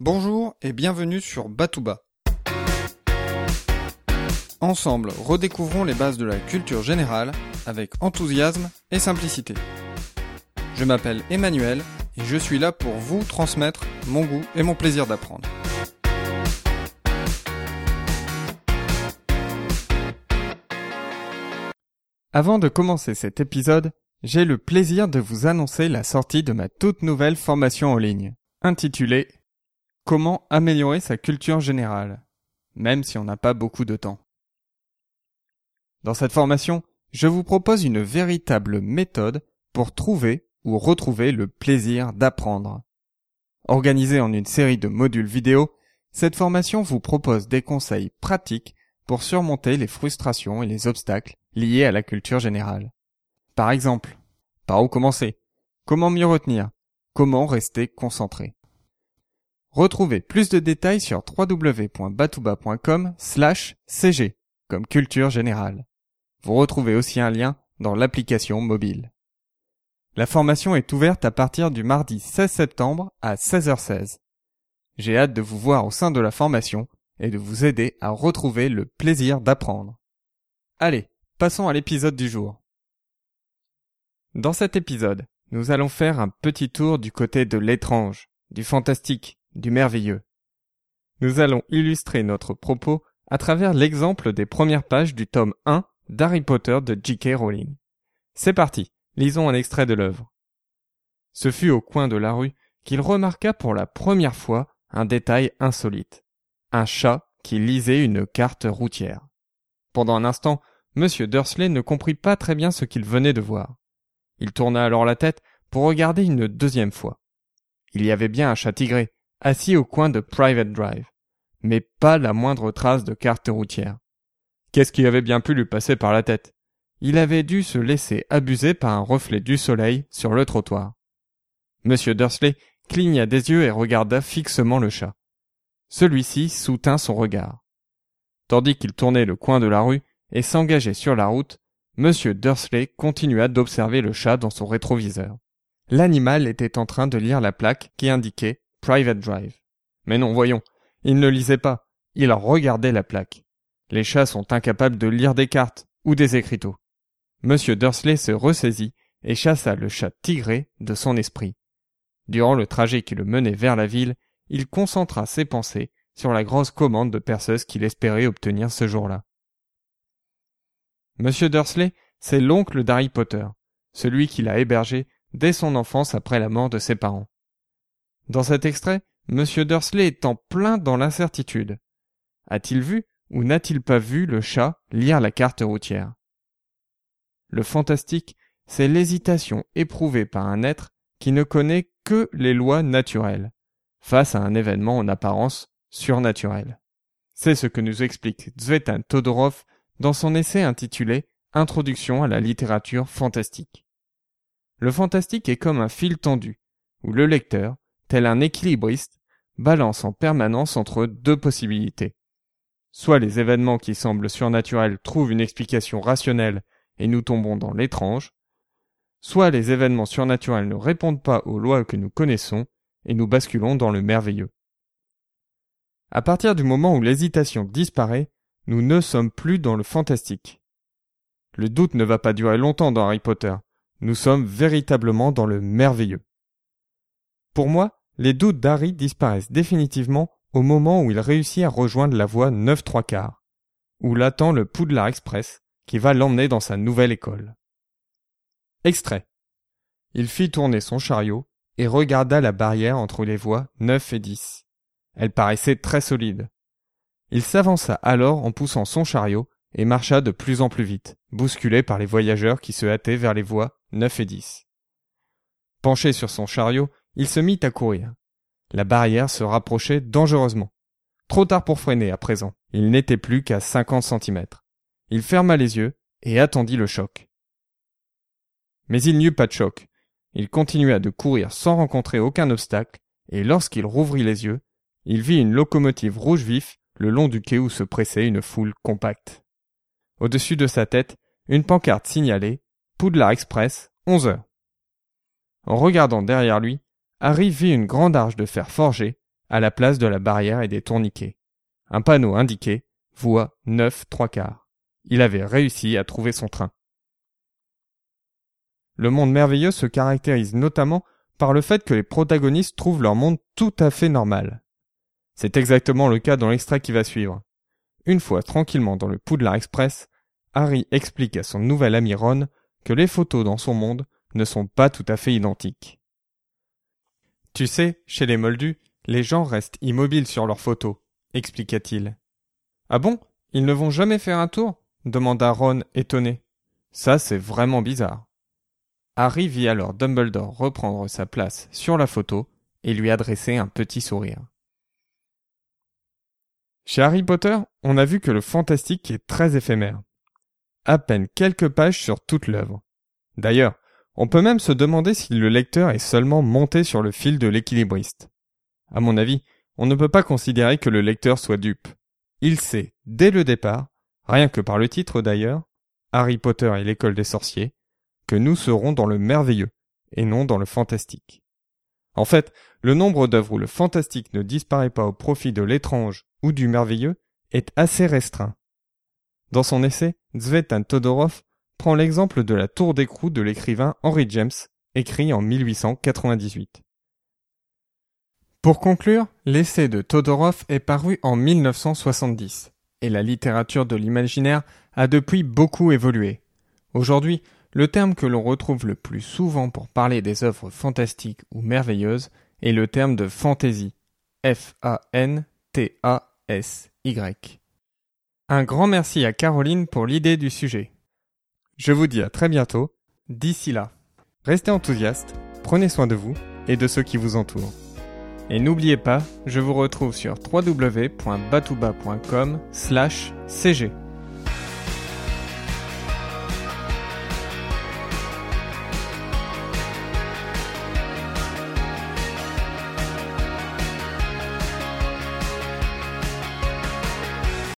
Bonjour et bienvenue sur Batouba. Ensemble, redécouvrons les bases de la culture générale avec enthousiasme et simplicité. Je m'appelle Emmanuel et je suis là pour vous transmettre mon goût et mon plaisir d'apprendre. Avant de commencer cet épisode, j'ai le plaisir de vous annoncer la sortie de ma toute nouvelle formation en ligne, intitulée Comment améliorer sa culture générale, même si on n'a pas beaucoup de temps. Dans cette formation, je vous propose une véritable méthode pour trouver ou retrouver le plaisir d'apprendre. Organisée en une série de modules vidéo, cette formation vous propose des conseils pratiques pour surmonter les frustrations et les obstacles liés à la culture générale. Par exemple, par où commencer? Comment mieux retenir? Comment rester concentré? Retrouvez plus de détails sur www.batouba.com slash cg comme culture générale. Vous retrouvez aussi un lien dans l'application mobile. La formation est ouverte à partir du mardi 16 septembre à 16h16. J'ai hâte de vous voir au sein de la formation et de vous aider à retrouver le plaisir d'apprendre. Allez, passons à l'épisode du jour. Dans cet épisode, nous allons faire un petit tour du côté de l'étrange, du fantastique, du merveilleux. Nous allons illustrer notre propos à travers l'exemple des premières pages du tome 1 d'Harry Potter de J.K. Rowling. C'est parti, lisons un extrait de l'œuvre. Ce fut au coin de la rue qu'il remarqua pour la première fois un détail insolite. Un chat qui lisait une carte routière. Pendant un instant, M. Dursley ne comprit pas très bien ce qu'il venait de voir. Il tourna alors la tête pour regarder une deuxième fois. Il y avait bien un chat tigré, assis au coin de Private Drive, mais pas la moindre trace de carte routière. Qu'est-ce qui avait bien pu lui passer par la tête? Il avait dû se laisser abuser par un reflet du soleil sur le trottoir. Monsieur Dursley cligna des yeux et regarda fixement le chat. Celui-ci soutint son regard. Tandis qu'il tournait le coin de la rue et s'engageait sur la route, Monsieur Dursley continua d'observer le chat dans son rétroviseur. L'animal était en train de lire la plaque qui indiquait Private Drive. Mais non, voyons, il ne lisait pas, il regardait la plaque. Les chats sont incapables de lire des cartes ou des écriteaux. Monsieur Dursley se ressaisit et chassa le chat tigré de son esprit. Durant le trajet qui le menait vers la ville, il concentra ses pensées sur la grosse commande de perceuse qu'il espérait obtenir ce jour-là. Monsieur Dursley, c'est l'oncle d'Harry Potter, celui qui l'a hébergé dès son enfance après la mort de ses parents. Dans cet extrait, Monsieur Dursley est en plein dans l'incertitude. A-t-il vu ou n'a-t-il pas vu le chat lire la carte routière? Le fantastique, c'est l'hésitation éprouvée par un être qui ne connaît que les lois naturelles, face à un événement en apparence surnaturel. C'est ce que nous explique Zvetan Todorov dans son essai intitulé Introduction à la littérature fantastique. Le fantastique est comme un fil tendu, où le lecteur, tel un équilibriste, balance en permanence entre deux possibilités. Soit les événements qui semblent surnaturels trouvent une explication rationnelle et nous tombons dans l'étrange, soit les événements surnaturels ne répondent pas aux lois que nous connaissons et nous basculons dans le merveilleux. À partir du moment où l'hésitation disparaît, nous ne sommes plus dans le fantastique. Le doute ne va pas durer longtemps dans Harry Potter. Nous sommes véritablement dans le merveilleux. Pour moi, les doutes d'Harry disparaissent définitivement au moment où il réussit à rejoindre la voie 9 3 quarts, où l'attend le Poudlard Express qui va l'emmener dans sa nouvelle école. Extrait. Il fit tourner son chariot et regarda la barrière entre les voies 9 et 10. Elle paraissait très solide. Il s'avança alors en poussant son chariot et marcha de plus en plus vite, bousculé par les voyageurs qui se hâtaient vers les voies 9 et 10. Penché sur son chariot, il se mit à courir. La barrière se rapprochait dangereusement. Trop tard pour freiner à présent. Il n'était plus qu'à 50 centimètres. Il ferma les yeux et attendit le choc. Mais il n'y eut pas de choc. Il continua de courir sans rencontrer aucun obstacle, et lorsqu'il rouvrit les yeux, il vit une locomotive rouge vif le long du quai où se pressait une foule compacte. Au-dessus de sa tête, une pancarte signalait Poudlard Express, 11 heures. En regardant derrière lui, Harry vit une grande arche de fer forgé, à la place de la barrière et des tourniquets. Un panneau indiquait voie 9 3 quarts. Il avait réussi à trouver son train. Le monde merveilleux se caractérise notamment par le fait que les protagonistes trouvent leur monde tout à fait normal. C'est exactement le cas dans l'extrait qui va suivre. Une fois tranquillement dans le Poudlard Express, Harry explique à son nouvel ami Ron que les photos dans son monde ne sont pas tout à fait identiques. Tu sais, chez les Moldus, les gens restent immobiles sur leurs photos, expliqua-t-il. Ah bon? Ils ne vont jamais faire un tour? demanda Ron étonné. Ça, c'est vraiment bizarre. Harry vit alors Dumbledore reprendre sa place sur la photo et lui adresser un petit sourire. Chez Harry Potter, on a vu que le fantastique est très éphémère. À peine quelques pages sur toute l'œuvre. D'ailleurs, on peut même se demander si le lecteur est seulement monté sur le fil de l'équilibriste. À mon avis, on ne peut pas considérer que le lecteur soit dupe. Il sait, dès le départ, rien que par le titre d'ailleurs, Harry Potter et l'école des sorciers, que nous serons dans le merveilleux, et non dans le fantastique. En fait, le nombre d'œuvres où le fantastique ne disparaît pas au profit de l'étrange ou du merveilleux est assez restreint. Dans son essai, Zvetan Todorov prend l'exemple de la tour d'écrou de l'écrivain Henry James, écrit en 1898. Pour conclure, l'essai de Todorov est paru en 1970, et la littérature de l'imaginaire a depuis beaucoup évolué. Aujourd'hui, le terme que l'on retrouve le plus souvent pour parler des œuvres fantastiques ou merveilleuses est le terme de fantaisie. F-A-N-T-A-S-Y. Un grand merci à Caroline pour l'idée du sujet. Je vous dis à très bientôt. D'ici là, restez enthousiastes, prenez soin de vous et de ceux qui vous entourent. Et n'oubliez pas, je vous retrouve sur www.batouba.com/cg.